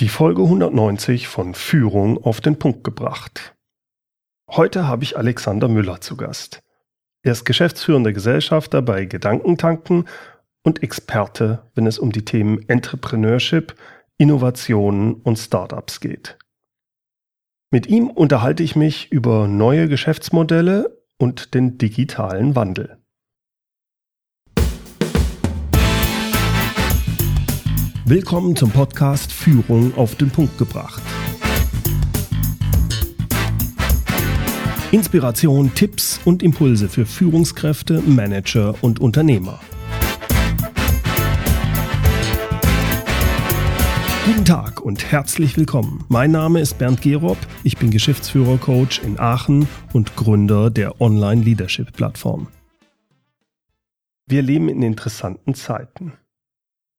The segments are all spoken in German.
Die Folge 190 von Führung auf den Punkt gebracht. Heute habe ich Alexander Müller zu Gast. Er ist geschäftsführender Gesellschafter bei Gedankentanken und Experte, wenn es um die Themen Entrepreneurship, Innovationen und Startups geht. Mit ihm unterhalte ich mich über neue Geschäftsmodelle und den digitalen Wandel. Willkommen zum Podcast Führung auf den Punkt gebracht. Inspiration, Tipps und Impulse für Führungskräfte, Manager und Unternehmer. Guten Tag und herzlich willkommen. Mein Name ist Bernd Gerob, ich bin Geschäftsführer-Coach in Aachen und Gründer der Online-Leadership-Plattform. Wir leben in interessanten Zeiten.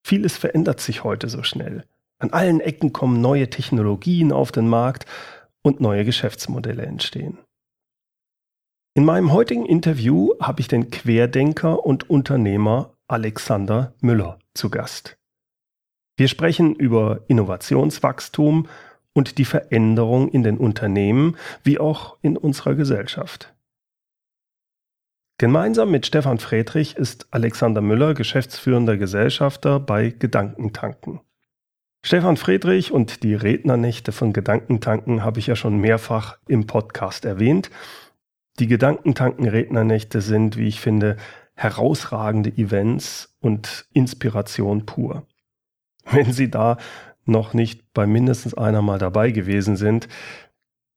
Vieles verändert sich heute so schnell. An allen Ecken kommen neue Technologien auf den Markt und neue Geschäftsmodelle entstehen. In meinem heutigen Interview habe ich den Querdenker und Unternehmer Alexander Müller zu Gast. Wir sprechen über Innovationswachstum und die Veränderung in den Unternehmen wie auch in unserer Gesellschaft. Gemeinsam mit Stefan Friedrich ist Alexander Müller geschäftsführender Gesellschafter bei Gedankentanken. Stefan Friedrich und die Rednernächte von Gedankentanken habe ich ja schon mehrfach im Podcast erwähnt. Die Gedankentanken-Rednernächte sind, wie ich finde, herausragende Events und Inspiration pur. Wenn Sie da noch nicht bei mindestens einer Mal dabei gewesen sind,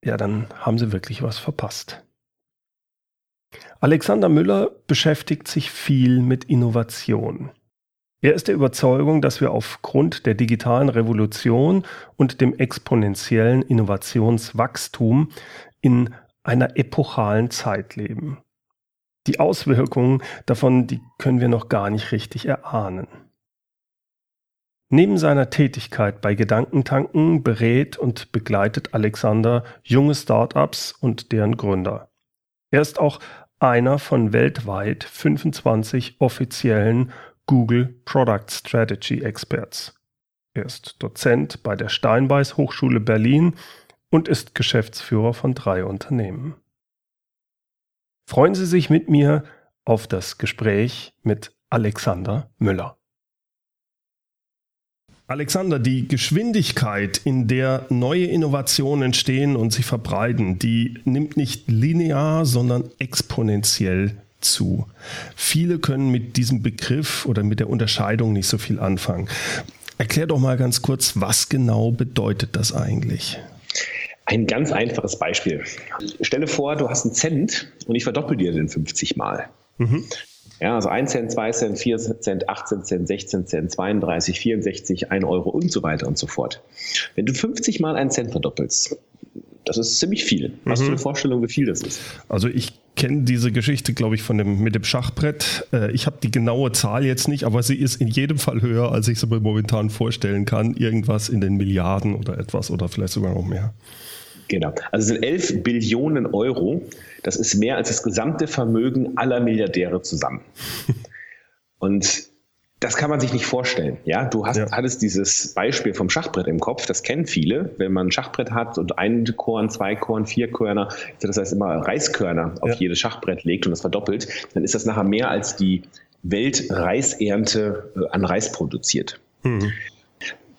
ja, dann haben Sie wirklich was verpasst. Alexander Müller beschäftigt sich viel mit Innovation. Er ist der Überzeugung, dass wir aufgrund der digitalen Revolution und dem exponentiellen Innovationswachstum in einer epochalen Zeit leben. Die Auswirkungen davon, die können wir noch gar nicht richtig erahnen. Neben seiner Tätigkeit bei Gedankentanken berät und begleitet Alexander junge Startups und deren Gründer. Er ist auch einer von weltweit 25 offiziellen Google Product Strategy Experts. Er ist Dozent bei der Steinbeis Hochschule Berlin und ist Geschäftsführer von drei Unternehmen. Freuen Sie sich mit mir auf das Gespräch mit Alexander Müller. Alexander, die Geschwindigkeit, in der neue Innovationen entstehen und sich verbreiten, die nimmt nicht linear, sondern exponentiell zu. Viele können mit diesem Begriff oder mit der Unterscheidung nicht so viel anfangen. Erklär doch mal ganz kurz, was genau bedeutet das eigentlich? Ein ganz einfaches Beispiel. Stelle vor, du hast einen Cent und ich verdoppel dir den 50 Mal. Mhm. Ja, also 1 Cent, 2 Cent, 4 Cent, 18 Cent, 16 Cent, 32, 64, 1 Euro und so weiter und so fort. Wenn du 50 mal einen Cent verdoppelst, das ist ziemlich viel. Hast mhm. du eine Vorstellung, wie viel das ist? Also ich kenne diese Geschichte, glaube ich, von dem, mit dem Schachbrett. Äh, ich habe die genaue Zahl jetzt nicht, aber sie ist in jedem Fall höher, als ich sie mir momentan vorstellen kann. Irgendwas in den Milliarden oder etwas oder vielleicht sogar noch mehr. Genau. Also sind 11 Billionen Euro. Das ist mehr als das gesamte Vermögen aller Milliardäre zusammen. Und das kann man sich nicht vorstellen. Ja, du hast, ja. hattest dieses Beispiel vom Schachbrett im Kopf. Das kennen viele. Wenn man ein Schachbrett hat und ein Korn, zwei Korn, vier Körner, das heißt immer Reiskörner auf ja. jedes Schachbrett legt und das verdoppelt, dann ist das nachher mehr als die Weltreisernte äh, an Reis produziert. Mhm.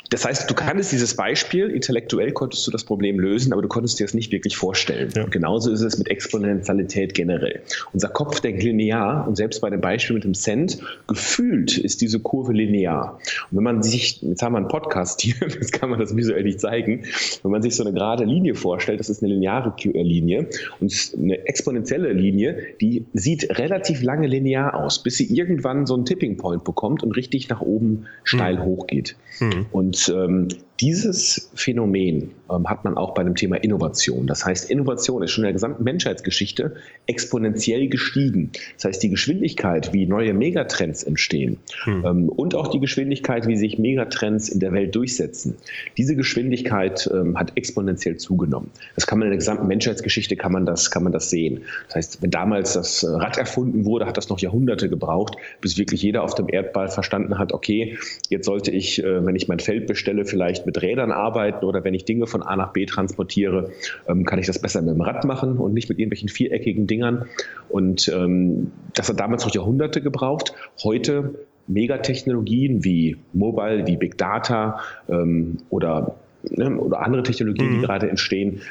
Das heißt, du kannst dieses Beispiel, intellektuell konntest du das Problem lösen, aber du konntest dir das nicht wirklich vorstellen. Ja. genauso ist es mit Exponentialität generell. Unser Kopf denkt linear und selbst bei dem Beispiel mit dem Cent, gefühlt ist diese Kurve linear. Und wenn man sich, jetzt haben wir einen Podcast hier, jetzt kann man das visuell nicht zeigen, wenn man sich so eine gerade Linie vorstellt, das ist eine lineare Linie und eine exponentielle Linie, die sieht relativ lange linear aus, bis sie irgendwann so einen Tipping Point bekommt und richtig nach oben steil hm. hochgeht. Hm. Und ähm, dieses Phänomen ähm, hat man auch bei dem Thema Innovation. Das heißt, Innovation ist schon in der gesamten Menschheitsgeschichte exponentiell gestiegen. Das heißt, die Geschwindigkeit, wie neue Megatrends entstehen hm. ähm, und auch die Geschwindigkeit, wie sich Megatrends in der Welt durchsetzen, diese Geschwindigkeit ähm, hat exponentiell zugenommen. Das kann man in der gesamten Menschheitsgeschichte kann man das, kann man das sehen. Das heißt, wenn damals das Rad erfunden wurde, hat das noch Jahrhunderte gebraucht, bis wirklich jeder auf dem Erdball verstanden hat, okay, jetzt sollte ich, äh, wenn ich mein Feld bestelle, vielleicht mit Rädern arbeiten oder wenn ich Dinge von A nach B transportiere, ähm, kann ich das besser mit dem Rad machen und nicht mit irgendwelchen viereckigen Dingern. Und ähm, das hat damals noch Jahrhunderte gebraucht. Heute Megatechnologien wie Mobile, wie Big Data ähm, oder ne, oder andere Technologien, mhm. die gerade entstehen,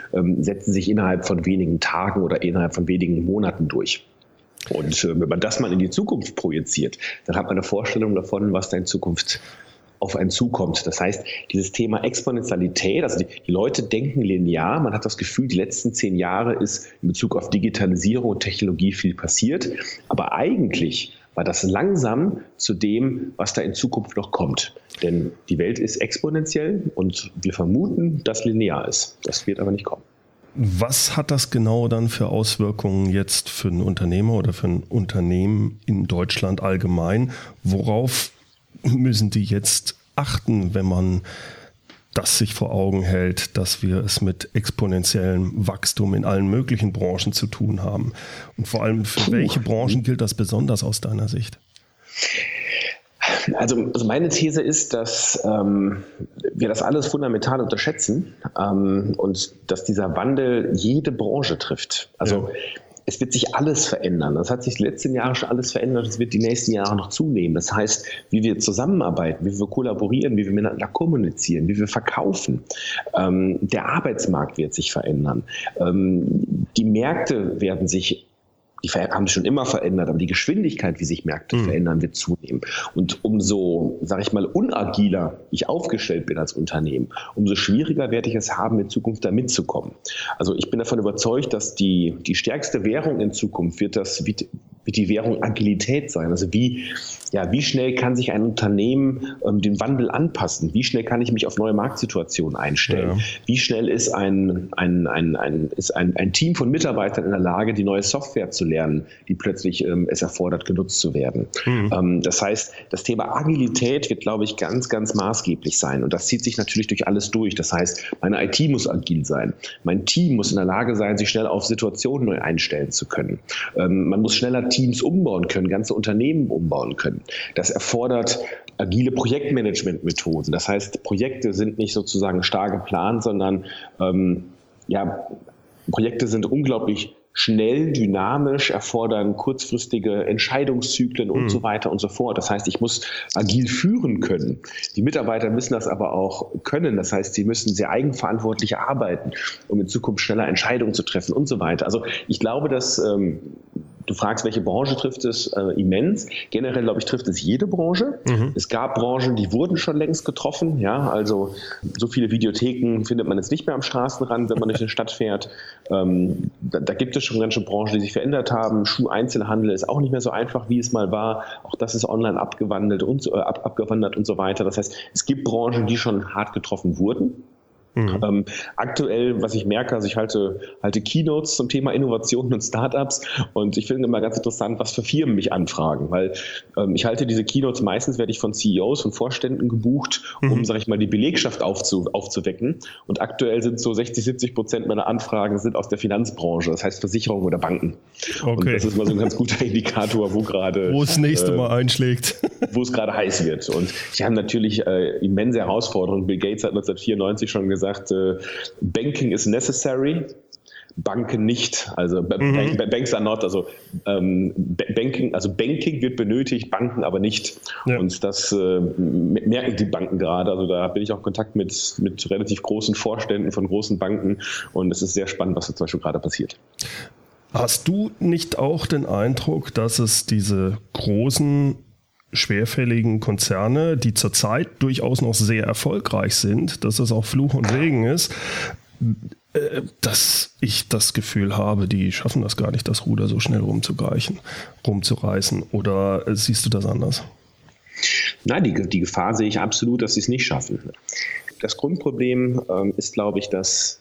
setzen sich innerhalb von wenigen Tagen oder innerhalb von wenigen Monaten durch. Und wenn man das mal in die Zukunft projiziert, dann hat man eine Vorstellung davon, was da in Zukunft auf einen zukommt. Das heißt, dieses Thema Exponentialität, also die, Leute denken linear, man hat das Gefühl, die letzten zehn Jahre ist in Bezug auf Digitalisierung und Technologie viel passiert, aber eigentlich war das langsam zu dem, was da in Zukunft noch kommt. Denn die Welt ist exponentiell und wir vermuten, dass linear ist. Das wird aber nicht kommen. Was hat das genau dann für Auswirkungen jetzt für einen Unternehmer oder für ein Unternehmen in Deutschland allgemein? Worauf müssen die jetzt achten, wenn man das sich vor Augen hält, dass wir es mit exponentiellem Wachstum in allen möglichen Branchen zu tun haben? Und vor allem, für Puh. welche Branchen gilt das besonders aus deiner Sicht? Also, also meine These ist, dass ähm, wir das alles fundamental unterschätzen ähm, und dass dieser Wandel jede Branche trifft. Also ja es wird sich alles verändern. Das hat sich die letzten Jahre schon alles verändert. Es wird die nächsten Jahre noch zunehmen. Das heißt, wie wir zusammenarbeiten, wie wir kollaborieren, wie wir miteinander kommunizieren, wie wir verkaufen. Ähm, der Arbeitsmarkt wird sich verändern. Ähm, die Märkte werden sich die haben sich schon immer verändert, aber die Geschwindigkeit, wie sich Märkte mhm. verändern, wird zunehmen. Und umso, sage ich mal, unagiler ich aufgestellt bin als Unternehmen, umso schwieriger werde ich es haben, in Zukunft da mitzukommen. Also ich bin davon überzeugt, dass die, die stärkste Währung in Zukunft wird das, wird, die Währung Agilität sein. Also wie, ja, wie schnell kann sich ein Unternehmen ähm, dem Wandel anpassen? Wie schnell kann ich mich auf neue Marktsituationen einstellen? Ja. Wie schnell ist ein, ein, ein, ein, ist ein, ein Team von Mitarbeitern in der Lage, die neue Software zu lernen, die plötzlich ähm, es erfordert, genutzt zu werden? Mhm. Ähm, das heißt, das Thema Agilität wird, glaube ich, ganz, ganz maßgeblich sein. Und das zieht sich natürlich durch alles durch. Das heißt, meine IT muss agil sein. Mein Team muss in der Lage sein, sich schnell auf Situationen neu einstellen zu können. Ähm, man muss schneller Teams umbauen können, ganze Unternehmen umbauen können. Das erfordert agile Projektmanagementmethoden. Das heißt, Projekte sind nicht sozusagen starr geplant, sondern ähm, ja, Projekte sind unglaublich schnell, dynamisch, erfordern kurzfristige Entscheidungszyklen und mhm. so weiter und so fort. Das heißt, ich muss agil führen können. Die Mitarbeiter müssen das aber auch können. Das heißt, sie müssen sehr eigenverantwortlich arbeiten, um in Zukunft schneller Entscheidungen zu treffen und so weiter. Also ich glaube, dass ähm, Du fragst, welche Branche trifft es äh, immens. Generell, glaube ich, trifft es jede Branche. Mhm. Es gab Branchen, die wurden schon längst getroffen. Ja, also so viele Videotheken findet man jetzt nicht mehr am Straßenrand, wenn man durch eine Stadt fährt. Ähm, da, da, gibt es schon ganz schön Branchen, die sich verändert haben. Schuheinzelhandel ist auch nicht mehr so einfach, wie es mal war. Auch das ist online abgewandelt und äh, ab, abgewandert und so weiter. Das heißt, es gibt Branchen, die schon hart getroffen wurden. Mhm. Ähm, aktuell, was ich merke, also ich halte, halte Keynotes zum Thema Innovationen und Startups und ich finde immer ganz interessant, was für Firmen mich anfragen, weil ähm, ich halte diese Keynotes meistens werde ich von CEOs, von Vorständen gebucht, um, mhm. sage ich mal, die Belegschaft aufzu, aufzuwecken. Und aktuell sind so 60, 70 Prozent meiner Anfragen sind aus der Finanzbranche, das heißt Versicherungen oder Banken. Okay. Und das ist mal so ein ganz guter Indikator, wo gerade wo es nächste äh, Mal einschlägt, wo es gerade heiß wird. Und die haben natürlich äh, immense Herausforderungen. Bill Gates hat 1994 schon gesagt gesagt, äh, Banking is necessary. Banken nicht, also mhm. Banks are not, also ähm, Banking, also Banking wird benötigt, Banken aber nicht. Ja. Und das äh, merken die Banken gerade. Also da bin ich auch in Kontakt mit, mit relativ großen Vorständen von großen Banken und es ist sehr spannend, was da zum Beispiel gerade passiert. Hast du nicht auch den Eindruck, dass es diese großen schwerfälligen Konzerne, die zurzeit durchaus noch sehr erfolgreich sind, dass es auch Fluch und Segen ist, äh, dass ich das Gefühl habe, die schaffen das gar nicht, das Ruder so schnell rumzugreifen, rumzureißen. Oder siehst du das anders? Nein, die, die Gefahr sehe ich absolut, dass sie es nicht schaffen. Das Grundproblem ähm, ist, glaube ich, dass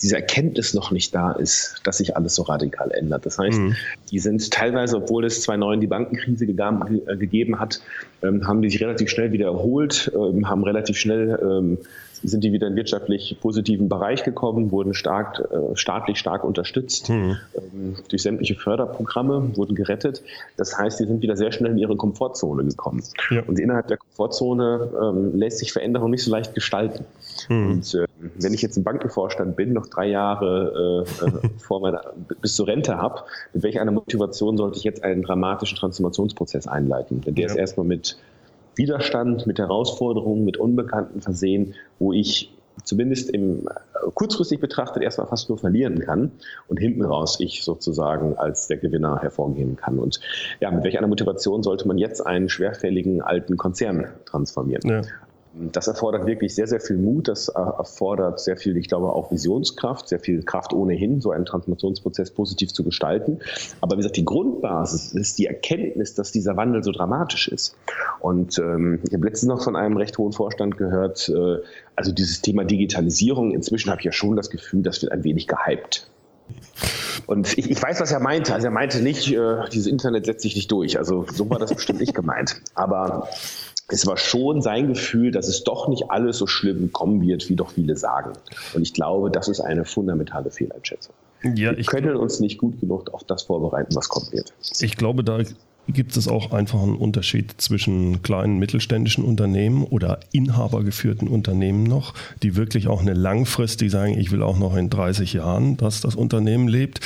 diese Erkenntnis noch nicht da ist, dass sich alles so radikal ändert. Das heißt, mhm. die sind teilweise, obwohl es 2009 die Bankenkrise gegeben, äh, gegeben hat, ähm, haben die sich relativ schnell wieder erholt, ähm, haben relativ schnell ähm, sind die wieder in wirtschaftlich positiven Bereich gekommen, wurden stark, äh, staatlich stark unterstützt mhm. ähm, durch sämtliche Förderprogramme, wurden gerettet. Das heißt, die sind wieder sehr schnell in ihre Komfortzone gekommen. Ja. Und innerhalb der Komfortzone ähm, lässt sich Veränderung nicht so leicht gestalten. Mhm. Und äh, wenn ich jetzt im Bankenvorstand bin, noch drei Jahre äh, äh vor meiner, bis zur Rente habe, mit welcher einer Motivation sollte ich jetzt einen dramatischen Transformationsprozess einleiten? Denn der ja. ist erstmal mit Widerstand, mit Herausforderungen, mit Unbekannten versehen, wo ich zumindest im kurzfristig betrachtet erstmal fast nur verlieren kann und hinten raus ich sozusagen als der Gewinner hervorgehen kann. Und ja, mit welcher Motivation sollte man jetzt einen schwerfälligen alten Konzern transformieren? Ja. Das erfordert wirklich sehr, sehr viel Mut. Das erfordert sehr viel, ich glaube, auch Visionskraft, sehr viel Kraft ohnehin, so einen Transformationsprozess positiv zu gestalten. Aber wie gesagt, die Grundbasis ist die Erkenntnis, dass dieser Wandel so dramatisch ist. Und ähm, ich habe letztens noch von einem recht hohen Vorstand gehört, äh, also dieses Thema Digitalisierung, inzwischen habe ich ja schon das Gefühl, das wird ein wenig gehypt. Und ich, ich, weiß, was er meinte. Also er meinte nicht, äh, dieses Internet setzt sich nicht durch. Also so war das bestimmt nicht gemeint. Aber es war schon sein Gefühl, dass es doch nicht alles so schlimm kommen wird, wie doch viele sagen. Und ich glaube, das ist eine fundamentale Fehleinschätzung. Ja, Wir können uns nicht gut genug auf das vorbereiten, was kommen wird. Ich glaube, da gibt es auch einfach einen Unterschied zwischen kleinen mittelständischen Unternehmen oder inhabergeführten Unternehmen noch, die wirklich auch eine langfristig sagen, ich will auch noch in 30 Jahren, dass das Unternehmen lebt.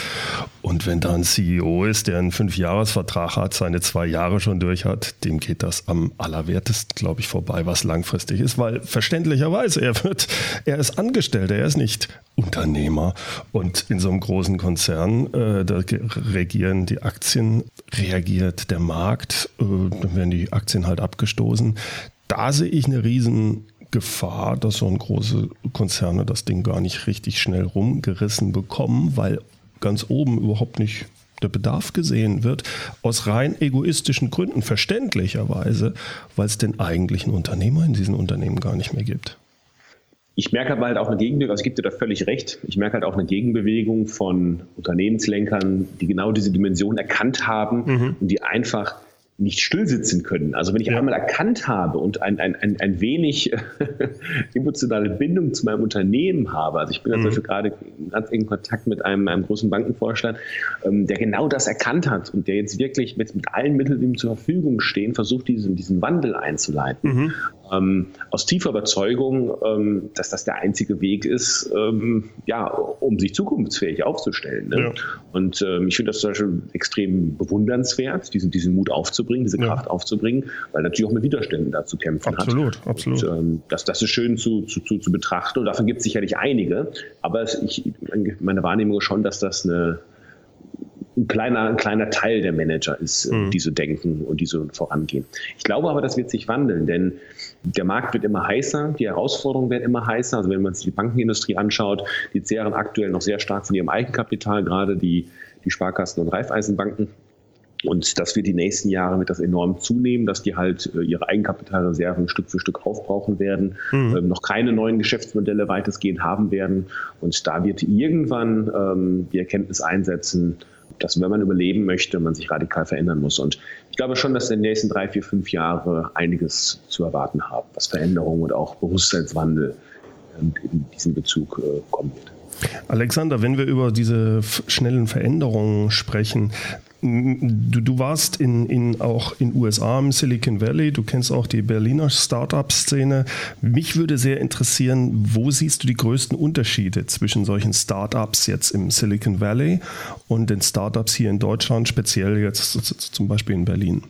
Und wenn da ein CEO ist, der einen Fünfjahresvertrag hat, seine zwei Jahre schon durch hat, dem geht das am allerwertesten, glaube ich, vorbei, was langfristig ist, weil verständlicherweise er wird, er ist Angestellter, er ist nicht Unternehmer. Und in so einem großen Konzern, äh, da regieren die Aktien, reagiert der Markt, äh, dann werden die Aktien halt abgestoßen. Da sehe ich eine riesen Gefahr, dass so ein große Konzerne das Ding gar nicht richtig schnell rumgerissen bekommen, weil ganz oben überhaupt nicht der Bedarf gesehen wird, aus rein egoistischen Gründen, verständlicherweise, weil es den eigentlichen Unternehmer in diesen Unternehmen gar nicht mehr gibt ich merke aber halt auch eine Gegenbewegung, also ich gebe dir da völlig recht, ich merke halt auch eine Gegenbewegung von Unternehmenslenkern, die genau diese Dimension erkannt haben mhm. und die einfach nicht stillsitzen können. Also wenn ich ja. einmal erkannt habe und ein, ein, ein, ein wenig emotionale Bindung zu meinem Unternehmen habe, also ich bin mhm. Beispiel gerade ganz in Kontakt mit einem, einem großen Bankenvorstand, ähm, der genau das erkannt hat und der jetzt wirklich mit, mit allen Mitteln, die ihm zur Verfügung stehen, versucht, diesen, diesen Wandel einzuleiten. Mhm ähm, aus tiefer Überzeugung, ähm, dass das der einzige Weg ist, ähm, ja, um sich zukunftsfähig aufzustellen. Ne? Ja. Und ähm, ich finde das zum Beispiel extrem bewundernswert, diesen, diesen Mut aufzubringen, diese Kraft ja. aufzubringen, weil natürlich auch mit Widerständen da zu kämpfen absolut, hat. Absolut, absolut. Ähm, das, das ist schön zu, zu, zu, zu betrachten und davon gibt es sicherlich einige, aber es, ich, meine Wahrnehmung ist schon, dass das eine ein kleiner, ein kleiner Teil der Manager ist, äh, mhm. die so denken und die so vorangehen. Ich glaube aber, das wird sich wandeln, denn der Markt wird immer heißer, die Herausforderungen werden immer heißer. Also wenn man sich die Bankenindustrie anschaut, die zehren aktuell noch sehr stark von ihrem Eigenkapital, gerade die, die Sparkassen und Raiffeisenbanken. Und das wird die nächsten Jahre mit das enorm zunehmen, dass die halt äh, ihre Eigenkapitalreserven Stück für Stück aufbrauchen werden, mhm. ähm, noch keine neuen Geschäftsmodelle weitestgehend haben werden. Und da wird irgendwann ähm, die Erkenntnis einsetzen, dass wenn man überleben möchte, man sich radikal verändern muss. Und ich glaube schon, dass in den nächsten drei, vier, fünf Jahren einiges zu erwarten haben, was Veränderung und auch Bewusstseinswandel ähm, in diesem Bezug äh, kommen wird. Alexander, wenn wir über diese schnellen Veränderungen sprechen, Du, du warst in, in, auch in USA im Silicon Valley, du kennst auch die Berliner Startup-Szene. Mich würde sehr interessieren, wo siehst du die größten Unterschiede zwischen solchen Startups jetzt im Silicon Valley und den Startups hier in Deutschland, speziell jetzt zum Beispiel in Berlin?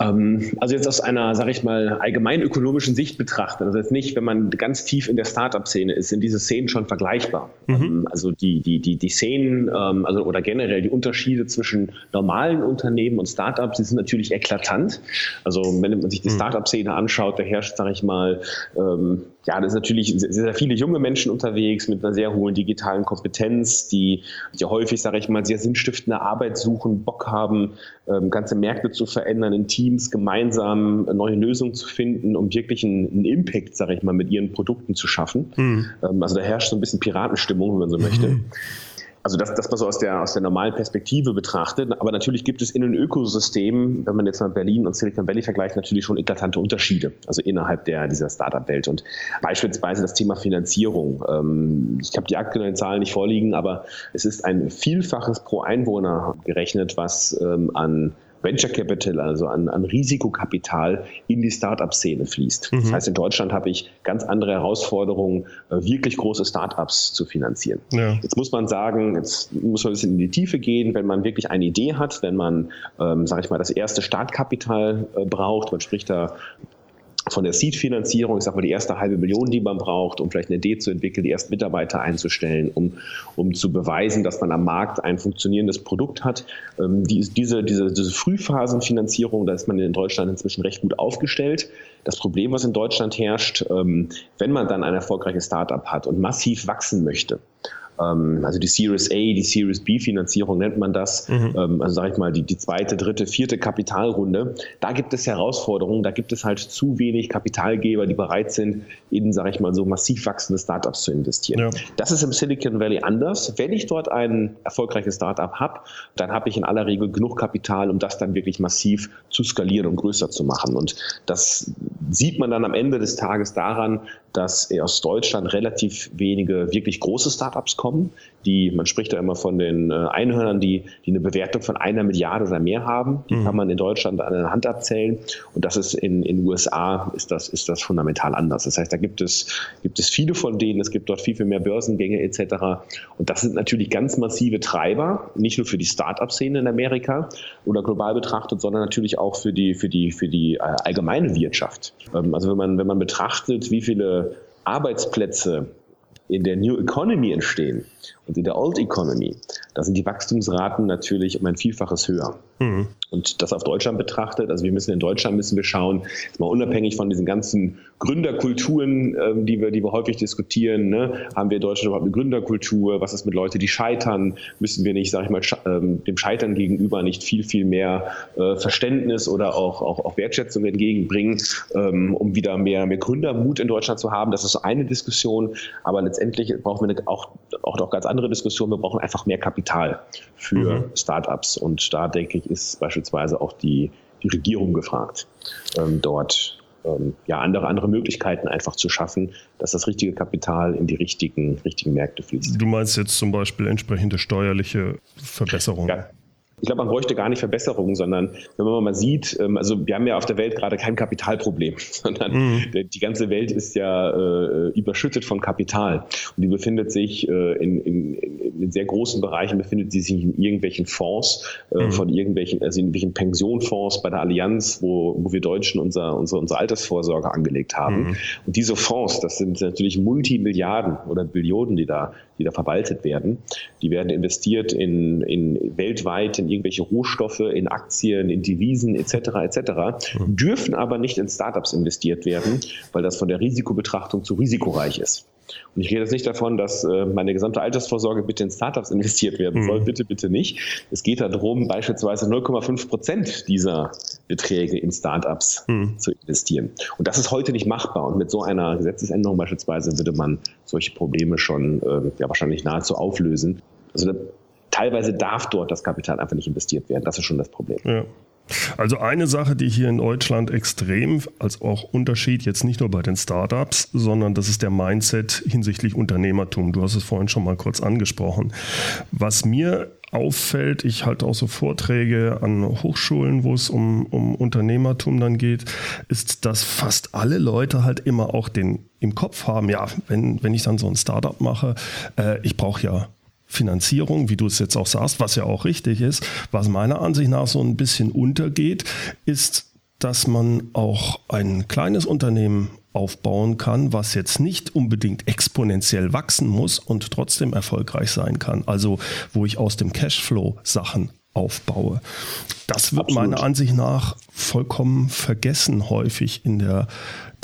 Ähm, also jetzt aus einer, sage ich mal, allgemein ökonomischen Sicht betrachtet, also jetzt nicht, wenn man ganz tief in der Startup-Szene ist, sind diese Szenen schon vergleichbar. Mhm. Ähm, also die, die, die, die Szenen, ähm, also oder generell die Unterschiede zwischen normalen Unternehmen und Startups, die sind natürlich eklatant. Also wenn man sich die mhm. Startup-Szene anschaut, da herrscht, sage ich mal, ja, da sind natürlich sehr, sehr viele junge Menschen unterwegs mit einer sehr hohen digitalen Kompetenz, die, die häufig, sage ich mal, sehr sinnstiftende Arbeit suchen, Bock haben, ganze Märkte zu verändern in Teams gemeinsam neue Lösungen zu finden, um wirklich einen, einen Impact, sage ich mal, mit ihren Produkten zu schaffen. Mhm. also da herrscht so ein bisschen Piratenstimmung, wenn man so möchte. Mhm. Also das, das man so aus der, aus der normalen Perspektive betrachtet. Aber natürlich gibt es in den Ökosystemen, wenn man jetzt mal Berlin und Silicon Valley vergleicht, natürlich schon eklatante Unterschiede, also innerhalb der, dieser Startup-Welt. Und beispielsweise das Thema Finanzierung. Ähm, ich habe die aktuellen Zahlen nicht vorliegen, aber es ist ein Vielfaches pro Einwohner gerechnet, was ähm, an Venture Capital, also an, an Risikokapital in die Startup-Szene fließt. Mhm. Das heißt, in Deutschland habe ich ganz andere Herausforderungen, äh, wirklich große Startups zu finanzieren. Ja. Jetzt muss man sagen, jetzt muss man ein bisschen in die Tiefe gehen, wenn man wirklich eine Idee hat, wenn man, ähm, sage ich mal, das erste Startkapital äh, braucht, man spricht da von der Seed-Finanzierung, ich sage mal die erste halbe Million, die man braucht, um vielleicht eine Idee zu entwickeln, die ersten Mitarbeiter einzustellen, um, um zu beweisen, dass man am Markt ein funktionierendes Produkt hat. Ähm, die, diese, diese, diese Frühphasenfinanzierung, da ist man in Deutschland inzwischen recht gut aufgestellt. Das Problem, was in Deutschland herrscht, ähm, wenn man dann ein erfolgreiches Startup hat und massiv wachsen möchte, also die Series A, die Series B Finanzierung nennt man das, mhm. ähm, also sage ich mal die, die zweite, dritte, vierte Kapitalrunde. Da gibt es Herausforderungen, da gibt es halt zu wenig Kapitalgeber, die bereit sind, in, sage ich mal, so massiv wachsende Startups zu investieren. Ja. Das ist im Silicon Valley anders. Wenn ich dort ein erfolgreiches Startup habe, dann habe ich in aller Regel genug Kapital, um das dann wirklich massiv zu skalieren und größer zu machen. Und das sieht man dann am Ende des Tages daran, dass aus Deutschland relativ wenige wirklich große Startups kommen, die, man spricht da immer von den äh, Einhörnern, die, die eine Bewertung von einer Milliarde oder mehr haben. Die mhm. kann man in Deutschland an der Hand abzählen. Und das ist in den USA ist das, ist das fundamental anders. Das heißt, da gibt es, gibt es viele von denen. Es gibt dort viel, viel mehr Börsengänge etc. Und das sind natürlich ganz massive Treiber, nicht nur für die Start-up-Szene in Amerika oder global betrachtet, sondern natürlich auch für die, für die, für die äh, allgemeine Wirtschaft. Ähm, also wenn man, wenn man betrachtet, wie viele Arbeitsplätze in der New Economy entstehen und in der Old Economy, da sind die Wachstumsraten natürlich um ein Vielfaches höher. Mhm. Und das auf Deutschland betrachtet, also wir müssen in Deutschland müssen wir schauen, mal unabhängig von diesen ganzen Gründerkulturen, ähm, die wir, die wir häufig diskutieren, ne, haben wir in Deutschland überhaupt eine Gründerkultur? Was ist mit Leuten, die scheitern? Müssen wir nicht, sage ich mal, ähm, dem Scheitern gegenüber nicht viel, viel mehr äh, Verständnis oder auch, auch, auch Wertschätzung entgegenbringen, ähm, um wieder mehr, mehr Gründermut in Deutschland zu haben? Das ist so eine Diskussion, aber letztendlich brauchen wir eine, auch, auch noch ganz andere Diskussion. Wir brauchen einfach mehr Kapital für mhm. Startups und da denke ich, ist beispielsweise auch die, die Regierung gefragt, ähm, dort ähm, ja, andere, andere Möglichkeiten einfach zu schaffen, dass das richtige Kapital in die richtigen, richtigen Märkte fließt. Du meinst jetzt zum Beispiel entsprechende steuerliche Verbesserungen? Ja, ich glaube, man bräuchte gar nicht Verbesserungen, sondern wenn man mal sieht, ähm, also wir haben ja auf der Welt gerade kein Kapitalproblem, sondern mhm. die ganze Welt ist ja äh, überschüttet von Kapital und die befindet sich äh, in, in, in, sehr großen Bereichen befindet sie sich in irgendwelchen Fonds äh, mhm. von irgendwelchen, also in irgendwelchen Pensionfonds bei der Allianz, wo, wo wir Deutschen unser, unsere, unsere Altersvorsorge angelegt haben. Mhm. Und diese Fonds, das sind natürlich Multimilliarden oder Billionen, die da, die da verwaltet werden. Die werden investiert in, in weltweit in irgendwelche Rohstoffe, in Aktien, in Devisen etc. etc. Mhm. dürfen aber nicht in Startups investiert werden, weil das von der Risikobetrachtung zu risikoreich ist. Und ich rede jetzt nicht davon, dass äh, meine gesamte Altersvorsorge bitte in Startups investiert werden soll. Mhm. Bitte, bitte nicht. Es geht darum, beispielsweise 0,5 Prozent dieser Beträge in Startups mhm. zu investieren. Und das ist heute nicht machbar. Und mit so einer Gesetzesänderung beispielsweise würde man solche Probleme schon äh, ja, wahrscheinlich nahezu auflösen. Also teilweise darf dort das Kapital einfach nicht investiert werden. Das ist schon das Problem. Ja. Also eine Sache, die hier in Deutschland extrem als auch Unterschied jetzt nicht nur bei den Startups, sondern das ist der Mindset hinsichtlich Unternehmertum. Du hast es vorhin schon mal kurz angesprochen. Was mir auffällt, ich halte auch so Vorträge an Hochschulen, wo es um, um Unternehmertum dann geht, ist, dass fast alle Leute halt immer auch den im Kopf haben, ja, wenn, wenn ich dann so ein Startup mache, äh, ich brauche ja Finanzierung, wie du es jetzt auch sagst, was ja auch richtig ist, was meiner Ansicht nach so ein bisschen untergeht, ist, dass man auch ein kleines Unternehmen aufbauen kann, was jetzt nicht unbedingt exponentiell wachsen muss und trotzdem erfolgreich sein kann. Also wo ich aus dem Cashflow Sachen aufbaue. Das wird Absolut. meiner Ansicht nach vollkommen vergessen häufig in der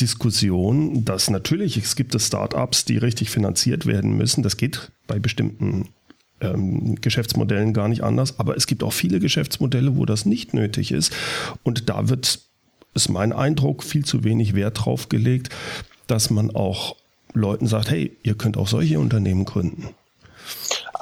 Diskussion, dass natürlich es gibt es Startups, die richtig finanziert werden müssen. Das geht bei bestimmten ähm, Geschäftsmodellen gar nicht anders. Aber es gibt auch viele Geschäftsmodelle, wo das nicht nötig ist. Und da wird, ist mein Eindruck, viel zu wenig Wert drauf gelegt, dass man auch Leuten sagt, hey, ihr könnt auch solche Unternehmen gründen.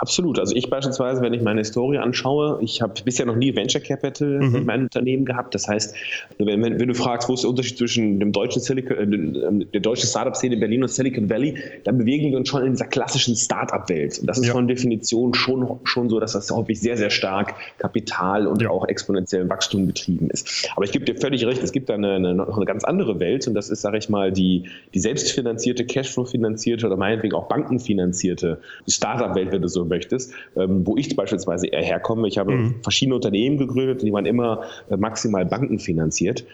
Absolut. Also ich beispielsweise, wenn ich meine Historie anschaue, ich habe bisher noch nie Venture Capital mhm. in meinem Unternehmen gehabt. Das heißt, wenn, wenn, wenn, du fragst, wo ist der Unterschied zwischen dem deutschen Silicon, äh, ähm, der deutschen Startup-Szene in Berlin und Silicon Valley, dann bewegen wir uns schon in dieser klassischen Startup-Welt. Und das ist ja. von Definition schon, schon so, dass das häufig sehr, sehr stark Kapital und ja. auch exponentiellen Wachstum getrieben ist. Aber ich gebe dir völlig recht, es gibt da eine, eine, noch eine ganz andere Welt und das ist, sage ich mal, die, die selbstfinanzierte, Cashflow-finanzierte oder meinetwegen auch bankenfinanzierte Startup-Welt, wenn du so möchtest, ähm, wo ich beispielsweise eher herkomme. Ich habe mhm. verschiedene Unternehmen gegründet, die waren immer äh, maximal bankenfinanziert.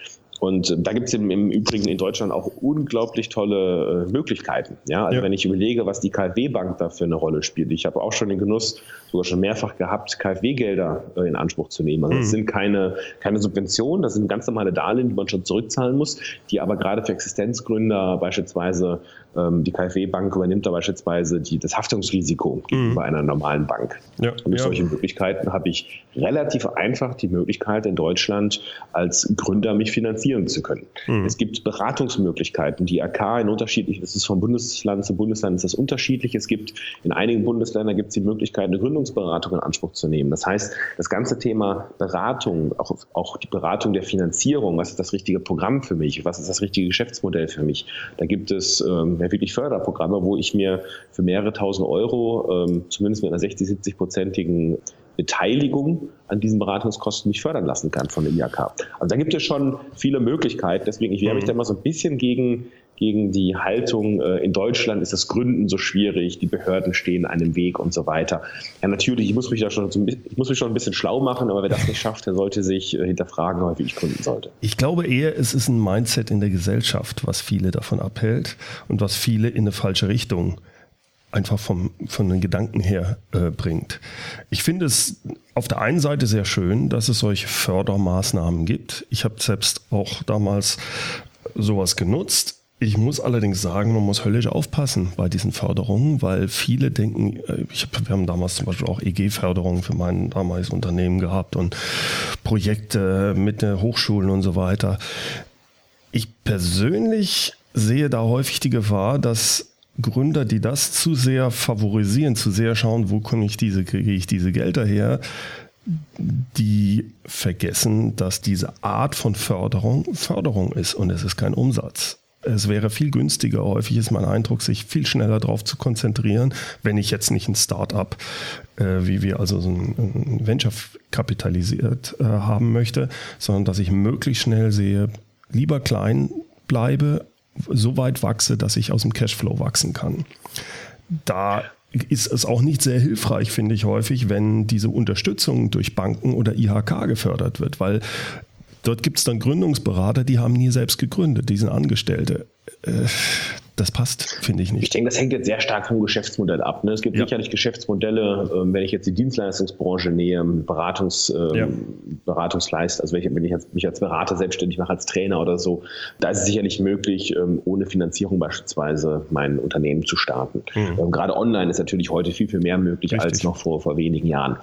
Und da gibt es im, im, Übrigen in Deutschland auch unglaublich tolle äh, Möglichkeiten. Ja, also ja. wenn ich überlege, was die KfW-Bank da für eine Rolle spielt. Ich habe auch schon den Genuss, sogar schon mehrfach gehabt, KfW-Gelder äh, in Anspruch zu nehmen. Also mhm. das sind keine, keine Subventionen, das sind ganz normale Darlehen, die man schon zurückzahlen muss, die aber gerade für Existenzgründer beispielsweise ähm, die KfW-Bank übernimmt da beispielsweise die, das Haftungsrisiko gegenüber mhm. einer normalen Bank. Ja. Und durch ja. solche Möglichkeiten habe ich relativ einfach die Möglichkeit in Deutschland als Gründer mich finanzieren zu können. Mhm. Es gibt Beratungsmöglichkeiten. Die AK in unterschiedlichen, das ist von Bundesland zu Bundesland ist das unterschiedlich. Es gibt in einigen Bundesländern gibt es die Möglichkeit, eine Gründungsberatung in Anspruch zu nehmen. Das heißt, das ganze Thema Beratung, auch, auch die Beratung der Finanzierung, was ist das richtige Programm für mich, was ist das richtige Geschäftsmodell für mich, da gibt es ähm, wirklich Förderprogramme, wo ich mir für mehrere tausend Euro, ähm, zumindest mit einer 60, 70-prozentigen Beteiligung an diesen Beratungskosten nicht fördern lassen kann von der IHK. Also da gibt es schon viele Möglichkeiten. Deswegen, ich wehre mich mhm. da mal so ein bisschen gegen, gegen die Haltung, äh, in Deutschland ist das Gründen so schwierig, die Behörden stehen einem Weg und so weiter. Ja, natürlich, ich muss mich da schon, ich muss mich schon ein bisschen schlau machen, aber wer das nicht schafft, der sollte sich äh, hinterfragen, wie ich gründen sollte. Ich glaube eher, es ist ein Mindset in der Gesellschaft, was viele davon abhält und was viele in eine falsche Richtung einfach vom, von den Gedanken her äh, bringt. Ich finde es auf der einen Seite sehr schön, dass es solche Fördermaßnahmen gibt. Ich habe selbst auch damals sowas genutzt. Ich muss allerdings sagen, man muss höllisch aufpassen bei diesen Förderungen, weil viele denken, äh, ich wir haben damals zum Beispiel auch EG-Förderungen für mein damaliges Unternehmen gehabt und Projekte mit Hochschulen und so weiter. Ich persönlich sehe da häufig die Gefahr, dass Gründer, die das zu sehr favorisieren, zu sehr schauen, wo komme ich diese, kriege ich diese Gelder her, die vergessen, dass diese Art von Förderung Förderung ist und es ist kein Umsatz. Es wäre viel günstiger, häufig ist mein Eindruck, sich viel schneller darauf zu konzentrieren, wenn ich jetzt nicht ein Start-up, äh, wie wir also so ein, ein Venture kapitalisiert äh, haben möchte, sondern dass ich möglichst schnell sehe, lieber klein bleibe, so weit wachse, dass ich aus dem Cashflow wachsen kann. Da ist es auch nicht sehr hilfreich, finde ich häufig, wenn diese Unterstützung durch Banken oder IHK gefördert wird, weil dort gibt es dann Gründungsberater, die haben nie selbst gegründet, die sind Angestellte. Äh, das passt, finde ich nicht. Ich denke, das hängt jetzt sehr stark vom Geschäftsmodell ab. Ne? Es gibt ja. sicherlich Geschäftsmodelle, ähm, wenn ich jetzt die Dienstleistungsbranche nähe, Beratungs, ähm, ja. Beratungsleist, also wenn ich, ich mich als Berater selbstständig mache, als Trainer oder so, da ist es sicherlich möglich, ähm, ohne Finanzierung beispielsweise mein Unternehmen zu starten. Mhm. Gerade online ist natürlich heute viel, viel mehr möglich Richtig. als noch vor, vor wenigen Jahren.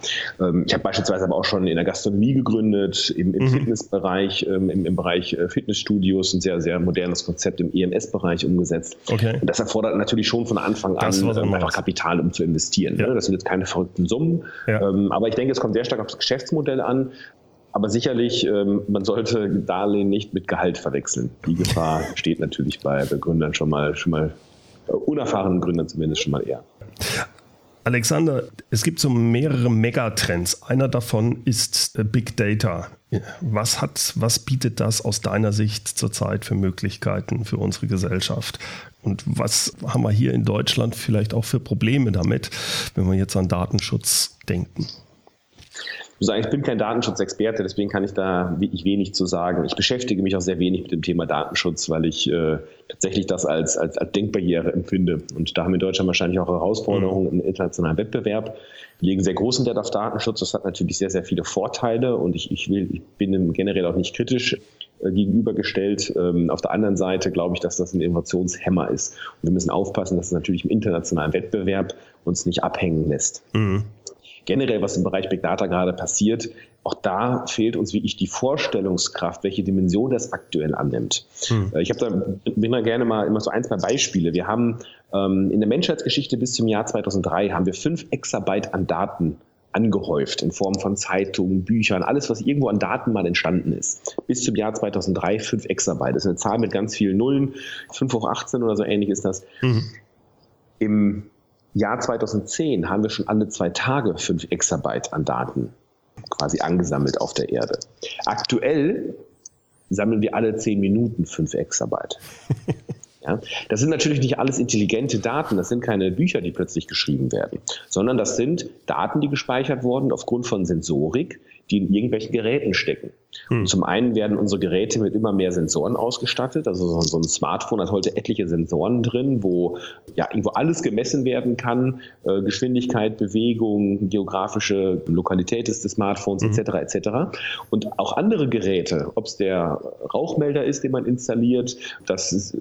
Ich habe beispielsweise aber auch schon in der Gastronomie gegründet, im, im mhm. Fitnessbereich, im, im Bereich äh, Fitnessstudios, ein sehr, sehr modernes Konzept im EMS-Bereich umgesetzt. Okay. Und das erfordert natürlich schon von Anfang an ähm, einfach Kapital, um zu investieren. Ja. Ne? Das sind jetzt keine verrückten Summen. Ja. Ähm, aber ich denke, es kommt sehr stark aufs Geschäftsmodell an. Aber sicherlich, ähm, man sollte Darlehen nicht mit Gehalt verwechseln. Die Gefahr steht natürlich bei, bei Gründern schon mal, schon mal, äh, unerfahrenen Gründern zumindest schon mal eher. Alexander, es gibt so mehrere Megatrends. Einer davon ist äh, Big Data. Was hat, was bietet das aus deiner Sicht zurzeit für Möglichkeiten für unsere Gesellschaft? Und was haben wir hier in Deutschland vielleicht auch für Probleme damit, wenn wir jetzt an Datenschutz denken? Ich muss sagen, ich bin kein Datenschutzexperte, deswegen kann ich da wirklich wenig zu sagen. Ich beschäftige mich auch sehr wenig mit dem Thema Datenschutz, weil ich äh, tatsächlich das als, als, als Denkbarriere empfinde. Und da haben wir in Deutschland wahrscheinlich auch Herausforderungen mhm. im internationalen Wettbewerb. Wir legen sehr großen Wert auf Datenschutz. Das hat natürlich sehr, sehr viele Vorteile und ich, ich, will, ich bin generell auch nicht kritisch äh, gegenübergestellt. Ähm, auf der anderen Seite glaube ich, dass das ein Innovationshemmer ist. Und wir müssen aufpassen, dass es natürlich im internationalen Wettbewerb uns nicht abhängen lässt. Mhm. Generell, was im Bereich Big Data gerade passiert, auch da fehlt uns wirklich die Vorstellungskraft, welche Dimension das aktuell annimmt. Hm. Äh, ich habe da immer gerne mal immer so ein, zwei Beispiele. Wir haben ähm, in der Menschheitsgeschichte bis zum Jahr 2003 haben wir fünf Exabyte an Daten angehäuft in Form von Zeitungen, Büchern, alles, was irgendwo an Daten mal entstanden ist. Bis zum Jahr 2003 5 Exabyte. Das ist eine Zahl mit ganz vielen Nullen. 5 hoch 18 oder so ähnlich ist das. Mhm. Im Jahr 2010 haben wir schon alle zwei Tage 5 Exabyte an Daten quasi angesammelt auf der Erde. Aktuell sammeln wir alle 10 Minuten 5 Exabyte. Ja? Das sind natürlich nicht alles intelligente Daten, das sind keine Bücher, die plötzlich geschrieben werden, sondern das sind Daten, die gespeichert wurden aufgrund von Sensorik, die in irgendwelchen Geräten stecken. Hm. Zum einen werden unsere Geräte mit immer mehr Sensoren ausgestattet. Also so ein Smartphone hat heute etliche Sensoren drin, wo ja irgendwo alles gemessen werden kann. Äh, Geschwindigkeit, Bewegung, geografische Lokalität des Smartphones hm. etc. etc. Und auch andere Geräte, ob es der Rauchmelder ist, den man installiert, das ist,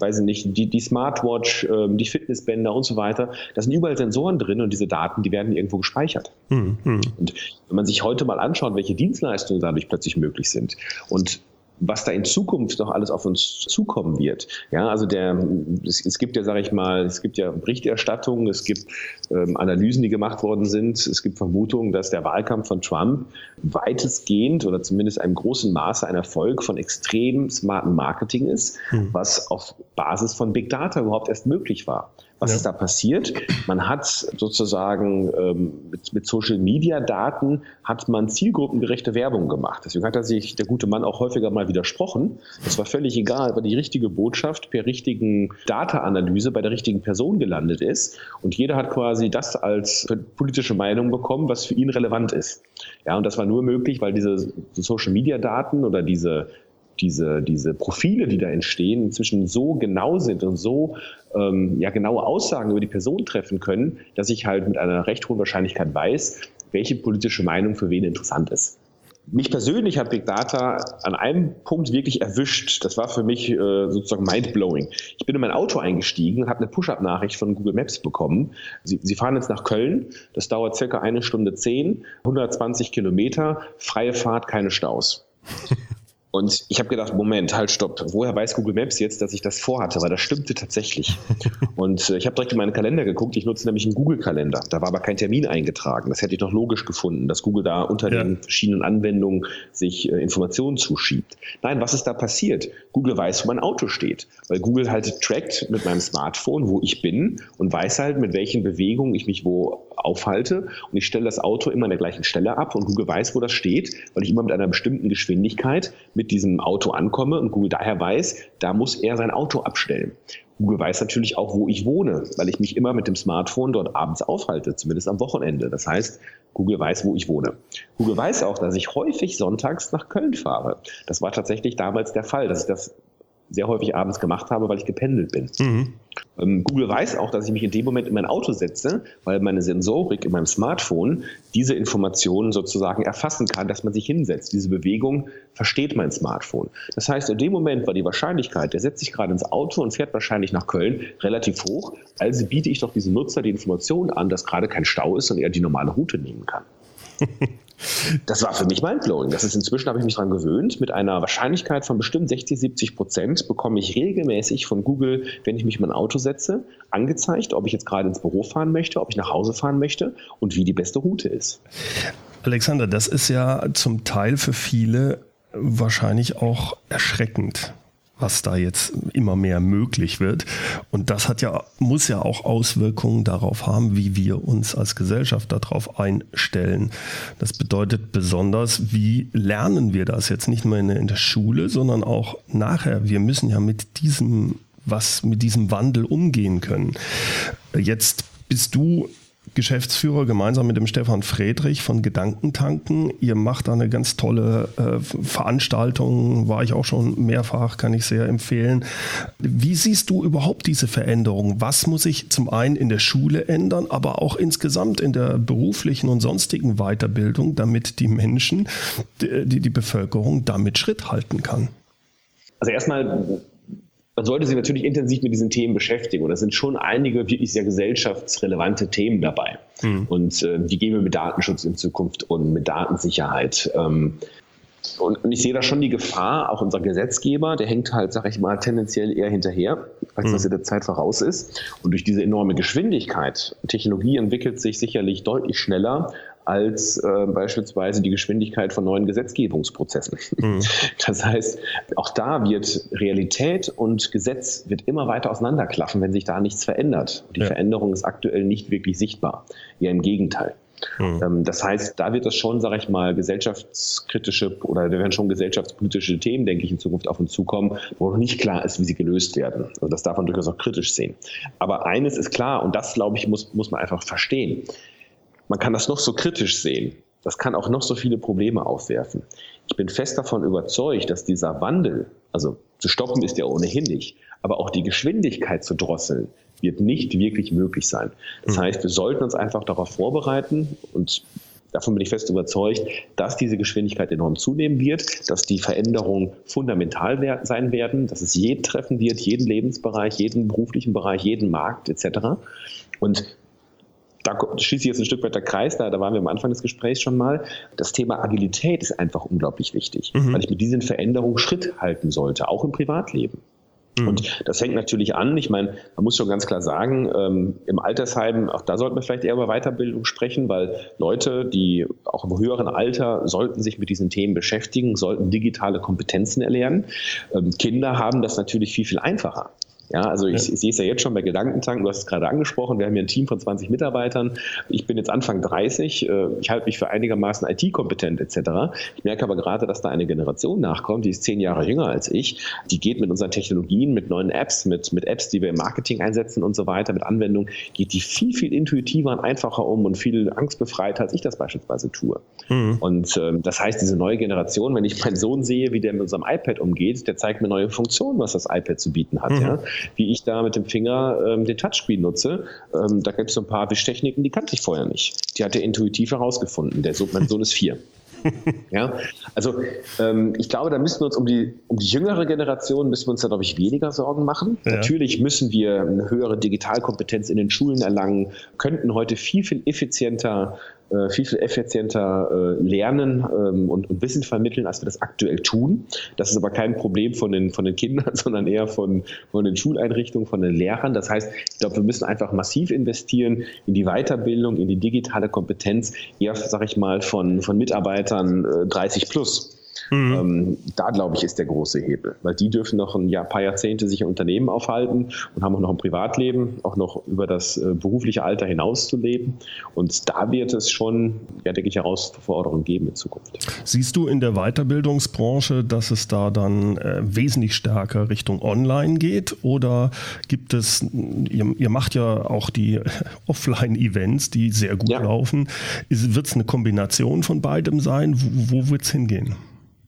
weiß ich nicht, die, die Smartwatch, äh, die Fitnessbänder und so weiter, da sind überall Sensoren drin und diese Daten, die werden irgendwo gespeichert. Hm. hm. Und wenn man sich heute mal anschaut, welche Dienstleistungen dadurch plötzlich plötzlich möglich sind. Und was da in Zukunft noch alles auf uns zukommen wird. Ja, also der, es, es gibt ja, sage ich mal, es gibt ja Berichterstattungen, es gibt ähm, Analysen, die gemacht worden sind. Es gibt Vermutungen, dass der Wahlkampf von Trump weitestgehend oder zumindest einem großen Maße ein Erfolg von extrem smarten Marketing ist, hm. was auf Basis von Big Data überhaupt erst möglich war. Was ja. ist da passiert? Man hat sozusagen ähm, mit, mit Social Media Daten hat man zielgruppengerechte Werbung gemacht. Deswegen hat er sich der gute Mann auch häufiger mal widersprochen. Es war völlig egal, weil die richtige Botschaft per richtigen Data-Analyse bei der richtigen Person gelandet ist. Und jeder hat quasi das als politische Meinung bekommen, was für ihn relevant ist. Ja, und das war nur möglich, weil diese Social Media Daten oder diese diese, diese Profile, die da entstehen, inzwischen so genau sind und so ähm, ja, genaue Aussagen über die Person treffen können, dass ich halt mit einer recht hohen Wahrscheinlichkeit weiß, welche politische Meinung für wen interessant ist. Mich persönlich hat Big Data an einem Punkt wirklich erwischt. Das war für mich äh, sozusagen mindblowing. Ich bin in mein Auto eingestiegen und habe eine Push-up-Nachricht von Google Maps bekommen. Sie, Sie fahren jetzt nach Köln. Das dauert circa eine Stunde zehn, 120 Kilometer, freie Fahrt, keine Staus. Und ich habe gedacht, Moment, halt, stopp. Woher weiß Google Maps jetzt, dass ich das vorhatte? Weil das stimmte tatsächlich. Und äh, ich habe direkt in meinen Kalender geguckt. Ich nutze nämlich einen Google-Kalender. Da war aber kein Termin eingetragen. Das hätte ich noch logisch gefunden, dass Google da unter ja. den verschiedenen Anwendungen sich äh, Informationen zuschiebt. Nein, was ist da passiert? Google weiß, wo mein Auto steht. Weil Google halt trackt mit meinem Smartphone, wo ich bin und weiß halt, mit welchen Bewegungen ich mich wo aufhalte. Und ich stelle das Auto immer an der gleichen Stelle ab und Google weiß, wo das steht, weil ich immer mit einer bestimmten Geschwindigkeit mit diesem Auto ankomme und Google daher weiß, da muss er sein Auto abstellen. Google weiß natürlich auch, wo ich wohne, weil ich mich immer mit dem Smartphone dort abends aufhalte, zumindest am Wochenende. Das heißt, Google weiß, wo ich wohne. Google weiß auch, dass ich häufig sonntags nach Köln fahre. Das war tatsächlich damals der Fall, dass ich das sehr häufig abends gemacht habe, weil ich gependelt bin. Mhm. Ähm, Google weiß auch, dass ich mich in dem Moment in mein Auto setze, weil meine Sensorik in meinem Smartphone diese Informationen sozusagen erfassen kann, dass man sich hinsetzt. Diese Bewegung versteht mein Smartphone. Das heißt, in dem Moment war die Wahrscheinlichkeit, der setzt sich gerade ins Auto und fährt wahrscheinlich nach Köln, relativ hoch. Also biete ich doch diesem Nutzer die Information an, dass gerade kein Stau ist und er die normale Route nehmen kann. Das war für mich mindblowing. Das ist inzwischen, habe ich mich daran gewöhnt. Mit einer Wahrscheinlichkeit von bestimmt 60, 70 Prozent bekomme ich regelmäßig von Google, wenn ich mich in mein Auto setze, angezeigt, ob ich jetzt gerade ins Büro fahren möchte, ob ich nach Hause fahren möchte und wie die beste Route ist. Alexander, das ist ja zum Teil für viele wahrscheinlich auch erschreckend was da jetzt immer mehr möglich wird. Und das hat ja, muss ja auch Auswirkungen darauf haben, wie wir uns als Gesellschaft darauf einstellen. Das bedeutet besonders, wie lernen wir das jetzt nicht nur in der Schule, sondern auch nachher. Wir müssen ja mit diesem, was mit diesem Wandel umgehen können. Jetzt bist du Geschäftsführer gemeinsam mit dem Stefan Friedrich von Gedankentanken. Ihr macht da eine ganz tolle äh, Veranstaltung, war ich auch schon mehrfach, kann ich sehr empfehlen. Wie siehst du überhaupt diese Veränderung? Was muss sich zum einen in der Schule ändern, aber auch insgesamt in der beruflichen und sonstigen Weiterbildung, damit die Menschen, die, die Bevölkerung damit Schritt halten kann? Also erstmal man sollte sich natürlich intensiv mit diesen Themen beschäftigen. Und da sind schon einige wirklich sehr gesellschaftsrelevante Themen dabei. Mhm. Und äh, die gehen wir mit Datenschutz in Zukunft und mit Datensicherheit. Ähm, und, und, ich sehe da schon die Gefahr, auch unser Gesetzgeber, der hängt halt, sag ich mal, tendenziell eher hinterher, als mhm. dass er der Zeit voraus ist. Und durch diese enorme Geschwindigkeit, Technologie entwickelt sich sicherlich deutlich schneller als äh, beispielsweise die Geschwindigkeit von neuen Gesetzgebungsprozessen. Mhm. Das heißt, auch da wird Realität und Gesetz wird immer weiter auseinanderklaffen, wenn sich da nichts verändert. Die ja. Veränderung ist aktuell nicht wirklich sichtbar. Eher im Gegenteil. Mhm. Das heißt, da wird das schon, sage ich mal, gesellschaftskritische oder da werden schon gesellschaftspolitische Themen, denke ich, in Zukunft auf uns zukommen, wo noch nicht klar ist, wie sie gelöst werden. Also das darf man durchaus auch kritisch sehen. Aber eines ist klar, und das, glaube ich, muss, muss man einfach verstehen man kann das noch so kritisch sehen. Das kann auch noch so viele Probleme aufwerfen. Ich bin fest davon überzeugt, dass dieser Wandel, also zu stoppen ist ja ohnehin nicht, aber auch die Geschwindigkeit zu drosseln, wird nicht wirklich möglich sein. Das hm. heißt, wir sollten uns einfach darauf vorbereiten und davon bin ich fest überzeugt, dass diese Geschwindigkeit enorm zunehmen wird, dass die Veränderungen fundamental sein werden, dass es jeden treffen wird, jeden Lebensbereich, jeden beruflichen Bereich, jeden Markt etc. Und da schließe ich jetzt ein Stück weit der Kreis, da, da waren wir am Anfang des Gesprächs schon mal. Das Thema Agilität ist einfach unglaublich wichtig, mhm. weil ich mit diesen Veränderungen Schritt halten sollte, auch im Privatleben. Mhm. Und das hängt natürlich an. Ich meine, man muss schon ganz klar sagen, ähm, im Altersheim, auch da sollten wir vielleicht eher über Weiterbildung sprechen, weil Leute, die auch im höheren Alter sollten sich mit diesen Themen beschäftigen, sollten digitale Kompetenzen erlernen. Ähm, Kinder haben das natürlich viel, viel einfacher. Ja, also ich, ich sehe es ja jetzt schon bei Gedankentanken, du hast es gerade angesprochen, wir haben hier ein Team von 20 Mitarbeitern. Ich bin jetzt Anfang 30, äh, ich halte mich für einigermaßen IT-kompetent etc. Ich merke aber gerade, dass da eine Generation nachkommt, die ist zehn Jahre jünger als ich, die geht mit unseren Technologien, mit neuen Apps, mit, mit Apps, die wir im Marketing einsetzen und so weiter, mit Anwendungen, geht die viel, viel intuitiver und einfacher um und viel angstbefreiter, als ich das beispielsweise tue. Mhm. Und ähm, das heißt, diese neue Generation, wenn ich meinen Sohn sehe, wie der mit unserem iPad umgeht, der zeigt mir neue Funktionen, was das iPad zu bieten hat. Mhm. Ja? Wie ich da mit dem Finger ähm, den Touchscreen nutze. Ähm, da gibt es so ein paar Wischtechniken, die kannte ich vorher nicht. Die hat er intuitiv herausgefunden. Der Sohn, mein Sohn ist vier. ja, also ähm, ich glaube, da müssen wir uns um die, um die jüngere Generation müssen wir uns da, glaube ich, weniger Sorgen machen. Ja. Natürlich müssen wir eine höhere Digitalkompetenz in den Schulen erlangen, könnten heute viel, viel effizienter äh, viel, viel effizienter äh, lernen ähm, und, und, Wissen vermitteln, als wir das aktuell tun. Das ist aber kein Problem von den, von den Kindern, sondern eher von, von den Schuleinrichtungen, von den Lehrern. Das heißt, ich glaube, wir müssen einfach massiv investieren in die Weiterbildung, in die digitale Kompetenz, eher, sage ich mal, von, von Mitarbeitern äh, 30 plus. Mhm. Ähm, da, glaube ich, ist der große Hebel, weil die dürfen noch ein Jahr, paar Jahrzehnte sich im Unternehmen aufhalten und haben auch noch ein Privatleben, auch noch über das äh, berufliche Alter hinaus zu leben. Und da wird es schon, ja, denke ich, Herausforderungen geben in Zukunft. Siehst du in der Weiterbildungsbranche, dass es da dann äh, wesentlich stärker Richtung Online geht? Oder gibt es, ihr, ihr macht ja auch die Offline-Events, die sehr gut ja. laufen. Wird es eine Kombination von beidem sein? Wo, wo wird es hingehen?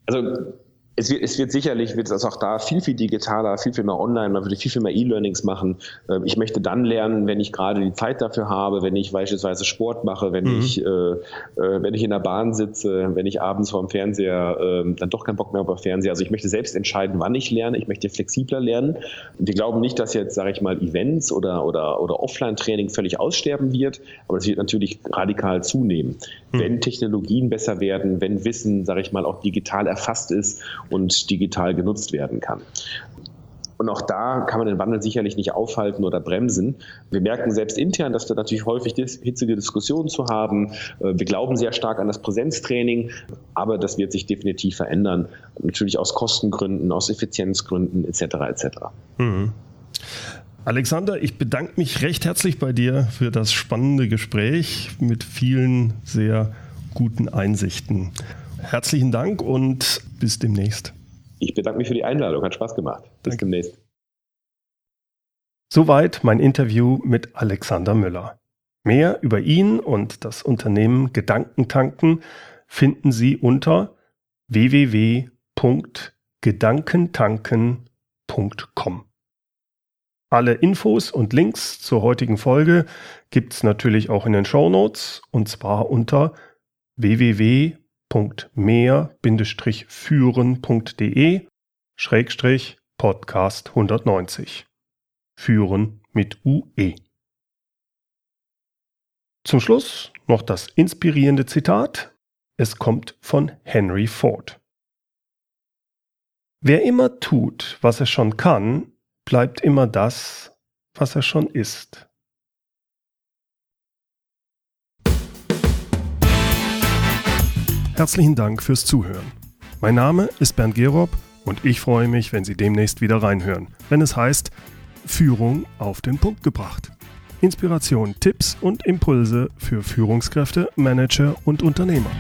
Also es wird, es wird sicherlich, wird es auch da viel, viel digitaler, viel, viel mehr online, man würde viel, viel mehr E-Learnings machen. Ähm, ich möchte dann lernen, wenn ich gerade die Zeit dafür habe, wenn ich beispielsweise Sport mache, wenn mhm. ich, äh, äh, wenn ich in der Bahn sitze, wenn ich abends vor dem Fernseher äh, dann doch keinen Bock mehr auf Fernseher. Also ich möchte selbst entscheiden, wann ich lerne. Ich möchte flexibler lernen. Und wir glauben nicht, dass jetzt, sage ich mal, Events oder, oder, oder Offline-Training völlig aussterben wird, aber es wird natürlich radikal zunehmen. Mhm. Wenn Technologien besser werden, wenn Wissen, sage ich mal, auch digital erfasst ist und digital genutzt werden kann. Und auch da kann man den Wandel sicherlich nicht aufhalten oder bremsen. Wir merken selbst intern, dass wir natürlich häufig hitzige Diskussionen zu haben. Äh, wir glauben sehr stark an das Präsenztraining, aber das wird sich definitiv verändern. Natürlich aus Kostengründen, aus Effizienzgründen etc. etc. Mhm. Alexander, ich bedanke mich recht herzlich bei dir für das spannende Gespräch mit vielen sehr guten Einsichten. Herzlichen Dank und bis demnächst. Ich bedanke mich für die Einladung, hat Spaß gemacht. Bis Danke. demnächst. Soweit mein Interview mit Alexander Müller. Mehr über ihn und das Unternehmen Gedankentanken finden Sie unter www.gedankentanken.com. Alle Infos und Links zur heutigen Folge gibt es natürlich auch in den Show Notes und zwar unter www.mehr-führen.de Schrägstrich Podcast 190. Führen mit UE. Zum Schluss noch das inspirierende Zitat. Es kommt von Henry Ford. Wer immer tut, was er schon kann, bleibt immer das, was er schon ist. Herzlichen Dank fürs Zuhören. Mein Name ist Bernd Gerob und ich freue mich, wenn Sie demnächst wieder reinhören, wenn es heißt Führung auf den Punkt gebracht. Inspiration, Tipps und Impulse für Führungskräfte, Manager und Unternehmer.